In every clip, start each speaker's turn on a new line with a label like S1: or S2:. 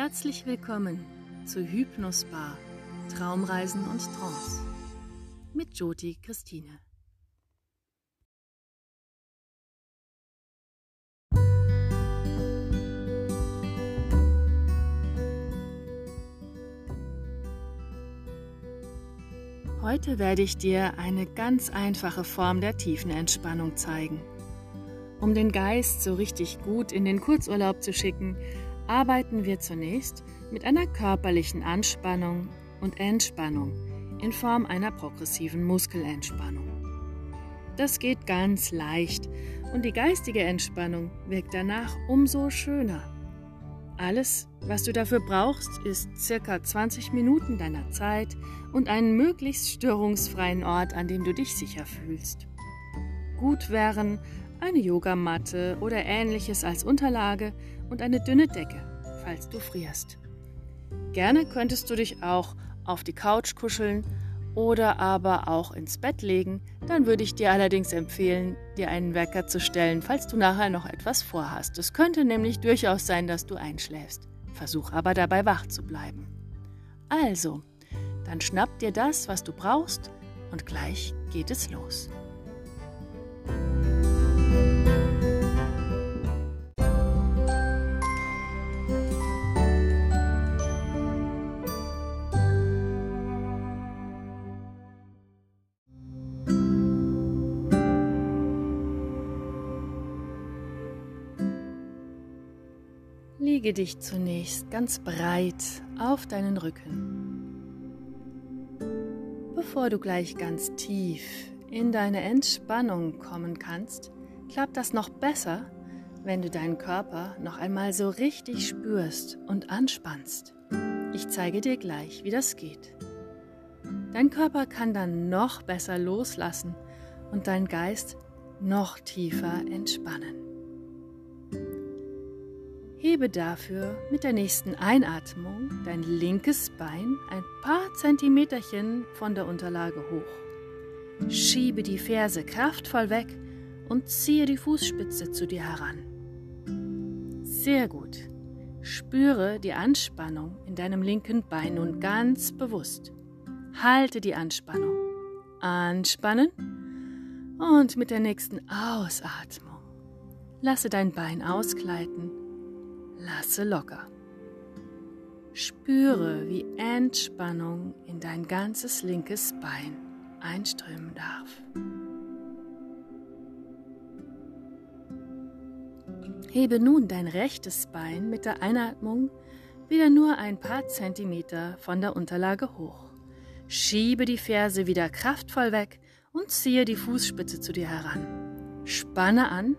S1: Herzlich willkommen zu Hypnosbar Traumreisen und Trance mit Joti Christine. Heute werde ich dir eine ganz einfache Form der tiefen Entspannung zeigen. Um den Geist so richtig gut in den Kurzurlaub zu schicken, arbeiten wir zunächst mit einer körperlichen Anspannung und Entspannung in Form einer progressiven Muskelentspannung. Das geht ganz leicht und die geistige Entspannung wirkt danach umso schöner. Alles, was du dafür brauchst, ist circa 20 Minuten deiner Zeit und einen möglichst störungsfreien Ort, an dem du dich sicher fühlst. Gut wären eine Yogamatte oder ähnliches als Unterlage und eine dünne Decke, falls du frierst. Gerne könntest du dich auch auf die Couch kuscheln oder aber auch ins Bett legen, dann würde ich dir allerdings empfehlen, dir einen Wecker zu stellen, falls du nachher noch etwas vorhast. Es könnte nämlich durchaus sein, dass du einschläfst. Versuch aber dabei wach zu bleiben. Also, dann schnapp dir das, was du brauchst, und gleich geht es los. Lege dich zunächst ganz breit auf deinen Rücken. Bevor du gleich ganz tief in deine Entspannung kommen kannst, klappt das noch besser, wenn du deinen Körper noch einmal so richtig spürst und anspannst. Ich zeige dir gleich, wie das geht. Dein Körper kann dann noch besser loslassen und dein Geist noch tiefer entspannen. Hebe dafür mit der nächsten Einatmung dein linkes Bein ein paar Zentimeterchen von der Unterlage hoch. Schiebe die Ferse kraftvoll weg und ziehe die Fußspitze zu dir heran. Sehr gut. Spüre die Anspannung in deinem linken Bein nun ganz bewusst. Halte die Anspannung. Anspannen und mit der nächsten Ausatmung lasse dein Bein ausgleiten Lasse locker. Spüre, wie Entspannung in dein ganzes linkes Bein einströmen darf. Hebe nun dein rechtes Bein mit der Einatmung wieder nur ein paar Zentimeter von der Unterlage hoch. Schiebe die Ferse wieder kraftvoll weg und ziehe die Fußspitze zu dir heran. Spanne an,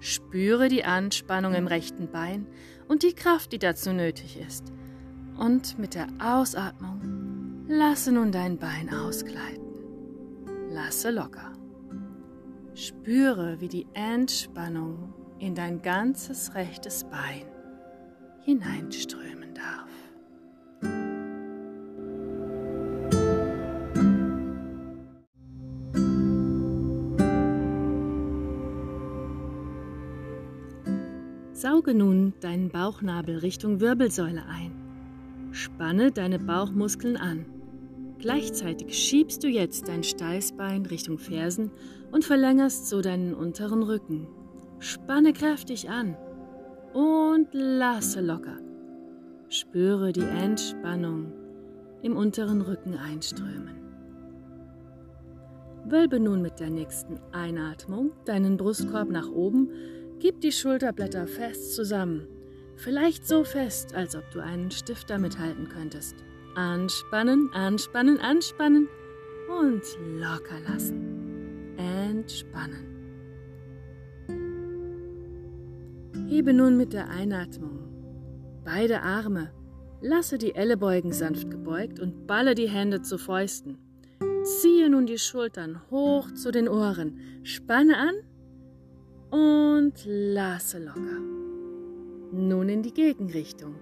S1: spüre die Anspannung im rechten Bein und die Kraft, die dazu nötig ist. Und mit der Ausatmung lasse nun dein Bein ausgleiten. Lasse locker. Spüre, wie die Entspannung in dein ganzes rechtes Bein hineinströmen darf. Sauge nun deinen Bauchnabel Richtung Wirbelsäule ein. Spanne deine Bauchmuskeln an. Gleichzeitig schiebst du jetzt dein Steißbein Richtung Fersen und verlängerst so deinen unteren Rücken. Spanne kräftig an und lasse locker. Spüre die Entspannung im unteren Rücken einströmen. Wölbe nun mit der nächsten Einatmung deinen Brustkorb nach oben Gib die Schulterblätter fest zusammen, vielleicht so fest, als ob du einen Stift damit halten könntest. Anspannen, anspannen, anspannen und locker lassen. Entspannen. Hebe nun mit der Einatmung beide Arme, lasse die Ellenbeugen sanft gebeugt und balle die Hände zu Fäusten. Ziehe nun die Schultern hoch zu den Ohren, spanne an und lasse locker. Nun in die Gegenrichtung.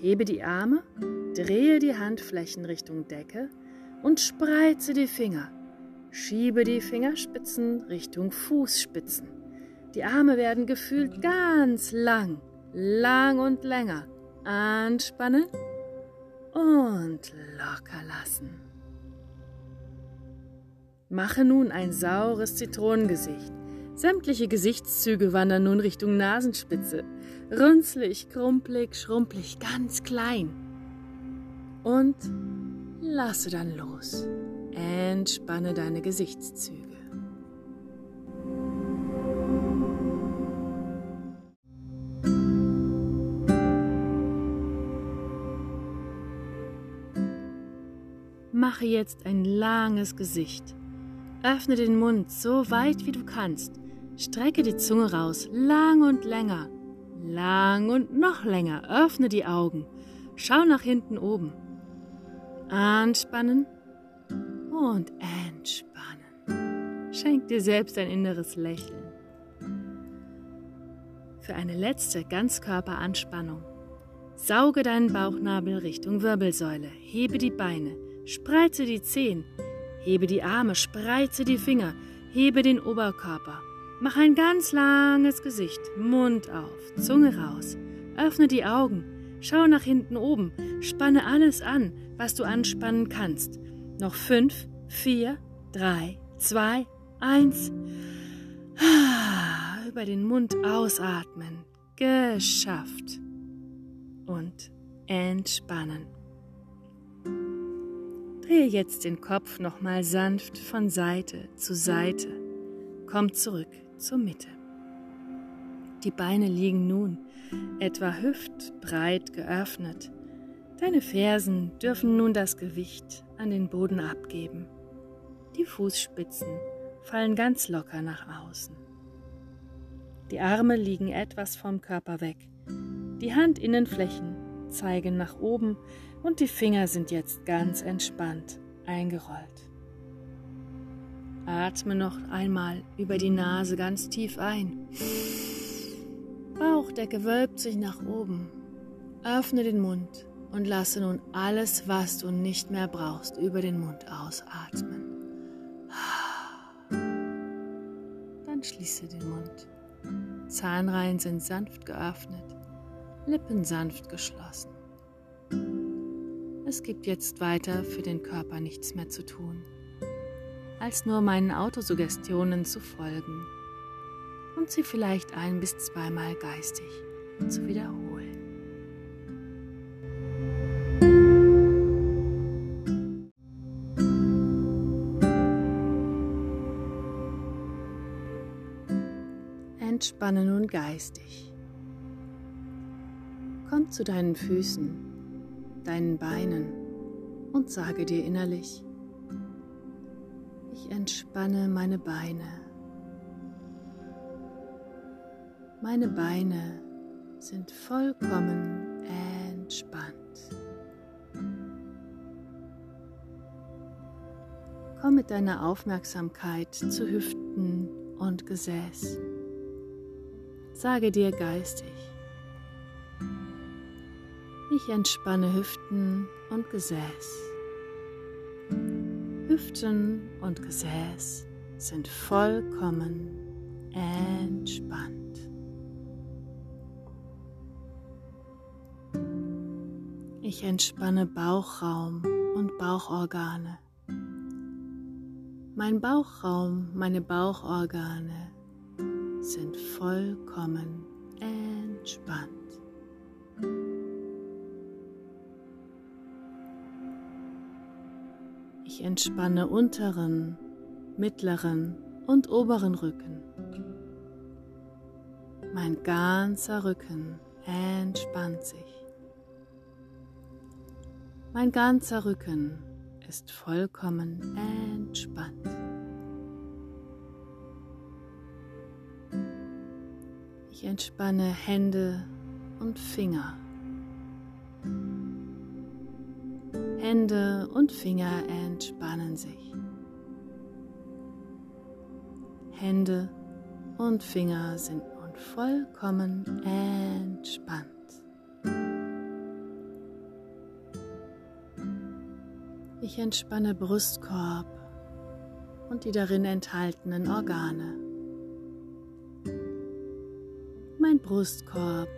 S1: Hebe die Arme, drehe die Handflächen Richtung Decke und spreize die Finger. Schiebe die Fingerspitzen Richtung Fußspitzen. Die Arme werden gefühlt ganz lang, lang und länger. anspannen und locker lassen. Mache nun ein saures Zitronengesicht. Sämtliche Gesichtszüge wandern nun Richtung Nasenspitze. Runzlig, krumpelig, schrumpelig, ganz klein. Und lasse dann los. Entspanne deine Gesichtszüge. Mache jetzt ein langes Gesicht. Öffne den Mund so weit wie du kannst. Strecke die Zunge raus, lang und länger. Lang und noch länger. Öffne die Augen. Schau nach hinten oben. Anspannen und entspannen. Schenk dir selbst ein inneres Lächeln. Für eine letzte Ganzkörperanspannung. Sauge deinen Bauchnabel Richtung Wirbelsäule. Hebe die Beine. Spreize die Zehen, hebe die Arme, spreize die Finger, hebe den Oberkörper. Mach ein ganz langes Gesicht, Mund auf, Zunge raus, öffne die Augen, schau nach hinten oben, spanne alles an, was du anspannen kannst. Noch fünf, vier, drei, zwei, eins. Über den Mund ausatmen. Geschafft. Und entspannen. Drehe jetzt den Kopf nochmal sanft von Seite zu Seite. Komm zurück zur Mitte. Die Beine liegen nun etwa hüftbreit geöffnet. Deine Fersen dürfen nun das Gewicht an den Boden abgeben. Die Fußspitzen fallen ganz locker nach außen. Die Arme liegen etwas vom Körper weg. Die Handinnenflächen zeigen nach oben und die Finger sind jetzt ganz entspannt eingerollt. Atme noch einmal über die Nase ganz tief ein. Bauchdecke wölbt sich nach oben. Öffne den Mund und lasse nun alles, was du nicht mehr brauchst, über den Mund ausatmen. Dann schließe den Mund. Zahnreihen sind sanft geöffnet, Lippen sanft geschlossen. Es gibt jetzt weiter für den Körper nichts mehr zu tun, als nur meinen Autosuggestionen zu folgen und sie vielleicht ein bis zweimal geistig zu wiederholen. Entspanne nun geistig. Komm zu deinen Füßen deinen Beinen und sage dir innerlich, ich entspanne meine Beine. Meine Beine sind vollkommen entspannt. Komm mit deiner Aufmerksamkeit zu Hüften und Gesäß. Sage dir geistig, ich entspanne Hüften und Gesäß. Hüften und Gesäß sind vollkommen entspannt. Ich entspanne Bauchraum und Bauchorgane. Mein Bauchraum, meine Bauchorgane sind vollkommen entspannt. Ich entspanne unteren, mittleren und oberen Rücken. Mein ganzer Rücken entspannt sich. Mein ganzer Rücken ist vollkommen entspannt. Ich entspanne Hände und Finger. Hände und Finger entspannen sich. Hände und Finger sind nun vollkommen entspannt. Ich entspanne Brustkorb und die darin enthaltenen Organe. Mein Brustkorb,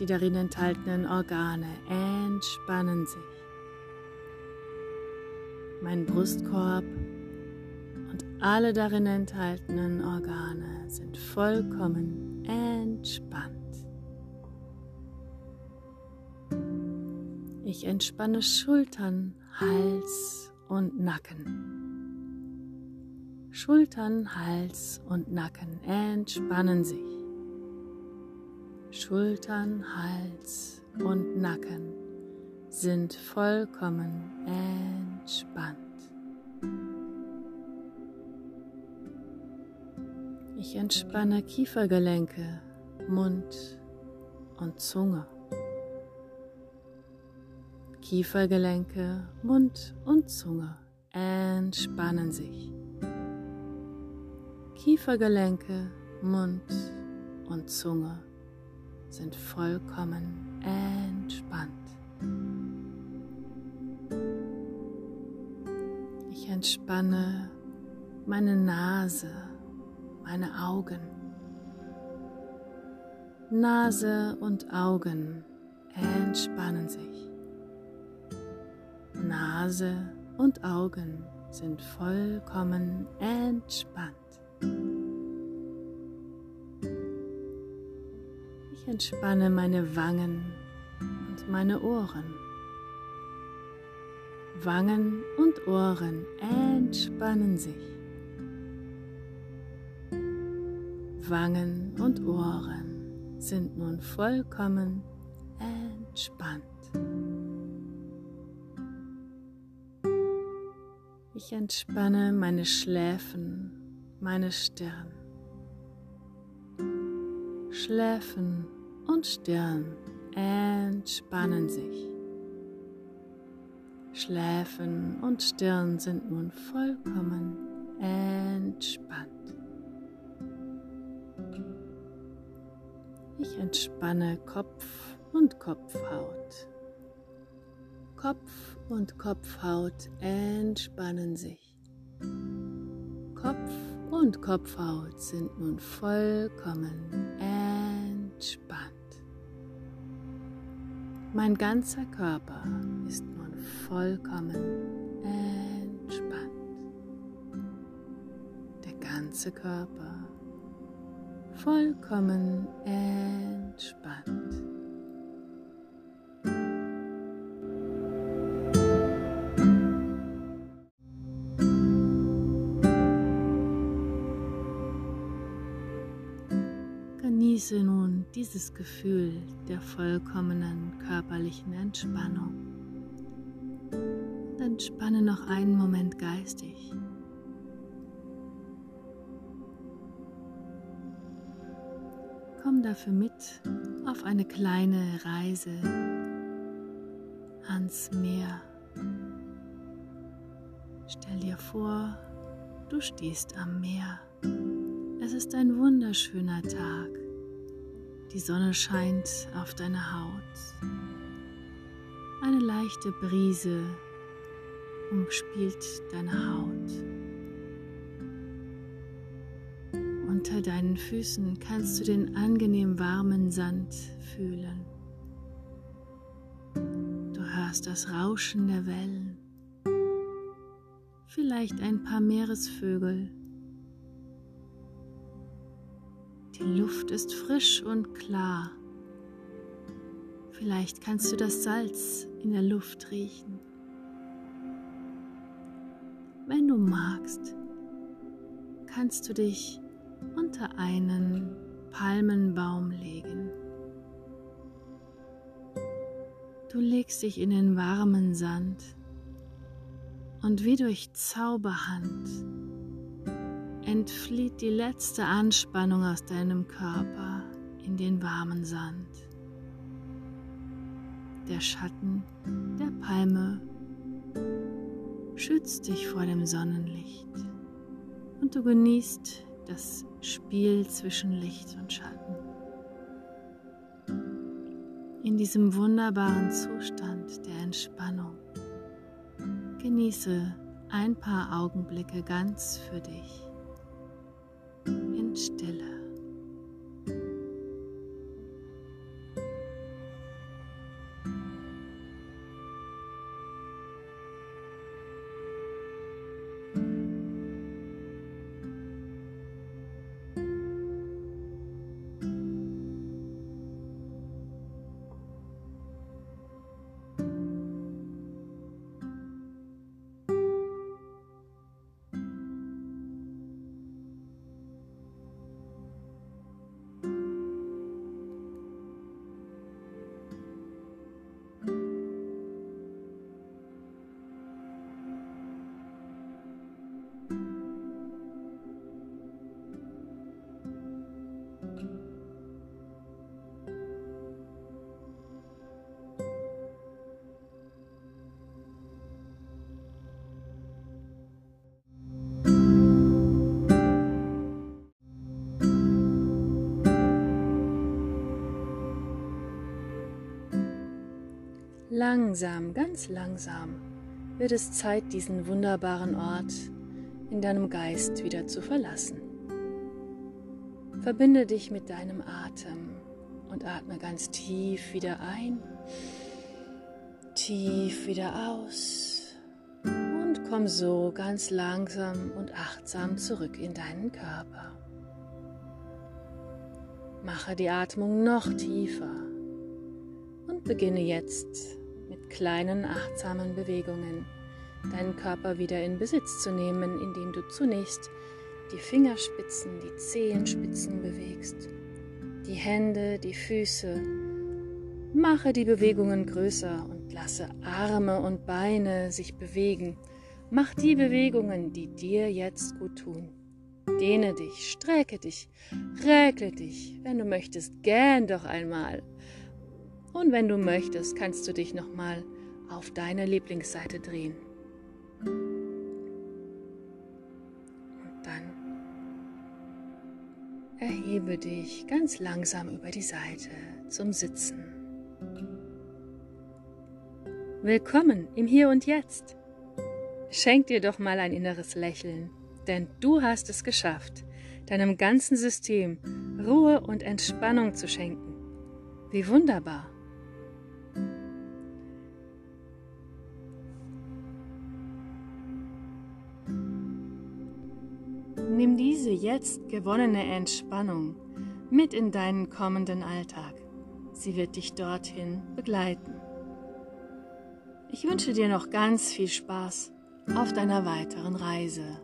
S1: Die darin enthaltenen Organe entspannen sich. Mein Brustkorb und alle darin enthaltenen Organe sind vollkommen entspannt. Ich entspanne Schultern, Hals und Nacken. Schultern, Hals und Nacken entspannen sich. Schultern, Hals und Nacken sind vollkommen entspannt. Ich entspanne Kiefergelenke, Mund und Zunge. Kiefergelenke, Mund und Zunge entspannen sich. Kiefergelenke, Mund und Zunge sind vollkommen entspannt. Entspanne meine Nase, meine Augen. Nase und Augen entspannen sich. Nase und Augen sind vollkommen entspannt. Ich entspanne meine Wangen und meine Ohren. Wangen und Ohren entspannen sich. Wangen und Ohren sind nun vollkommen entspannt. Ich entspanne meine Schläfen, meine Stirn. Schläfen und Stirn entspannen sich. Schläfen und Stirn sind nun vollkommen entspannt. Ich entspanne Kopf und Kopfhaut. Kopf und Kopfhaut entspannen sich. Kopf und Kopfhaut sind nun vollkommen entspannt. Mein ganzer Körper ist nun vollkommen entspannt. Der ganze Körper vollkommen entspannt. Genieße nun dieses Gefühl der vollkommenen körperlichen Entspannung entspanne noch einen Moment geistig. Komm dafür mit auf eine kleine Reise ans Meer. Stell dir vor, du stehst am Meer. Es ist ein wunderschöner Tag. Die Sonne scheint auf deine Haut. Eine leichte Brise umspielt deine Haut. Unter deinen Füßen kannst du den angenehm warmen Sand fühlen. Du hörst das Rauschen der Wellen, vielleicht ein paar Meeresvögel Die Luft ist frisch und klar. Vielleicht kannst du das Salz in der Luft riechen. Wenn du magst, kannst du dich unter einen Palmenbaum legen. Du legst dich in den warmen Sand und wie durch Zauberhand entflieht die letzte Anspannung aus deinem Körper in den warmen Sand. Der Schatten der Palme schützt dich vor dem Sonnenlicht und du genießt das Spiel zwischen Licht und Schatten. In diesem wunderbaren Zustand der Entspannung genieße ein paar Augenblicke ganz für dich in Stille. Langsam, ganz langsam wird es Zeit, diesen wunderbaren Ort in deinem Geist wieder zu verlassen. Verbinde dich mit deinem Atem und atme ganz tief wieder ein, tief wieder aus und komm so ganz langsam und achtsam zurück in deinen Körper. Mache die Atmung noch tiefer und beginne jetzt kleinen achtsamen Bewegungen deinen Körper wieder in Besitz zu nehmen, indem du zunächst die Fingerspitzen, die Zehenspitzen bewegst, die Hände, die Füße. Mache die Bewegungen größer und lasse Arme und Beine sich bewegen. Mach die Bewegungen, die dir jetzt gut tun. Dehne dich, strecke dich, räkle dich. Wenn du möchtest, gähn doch einmal. Und wenn du möchtest, kannst du dich nochmal auf deine Lieblingsseite drehen. Und dann erhebe dich ganz langsam über die Seite zum Sitzen. Willkommen im Hier und Jetzt. Schenk dir doch mal ein inneres Lächeln, denn du hast es geschafft, deinem ganzen System Ruhe und Entspannung zu schenken. Wie wunderbar! Jetzt gewonnene Entspannung mit in deinen kommenden Alltag. Sie wird dich dorthin begleiten. Ich wünsche dir noch ganz viel Spaß auf deiner weiteren Reise.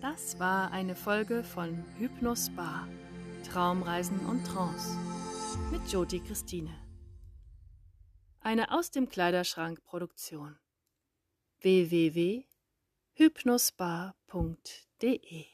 S1: Das war eine Folge von Hypnos Bar, Traumreisen und Trance mit Jodi Christine. Eine aus dem Kleiderschrank Produktion www.hypnosbar.de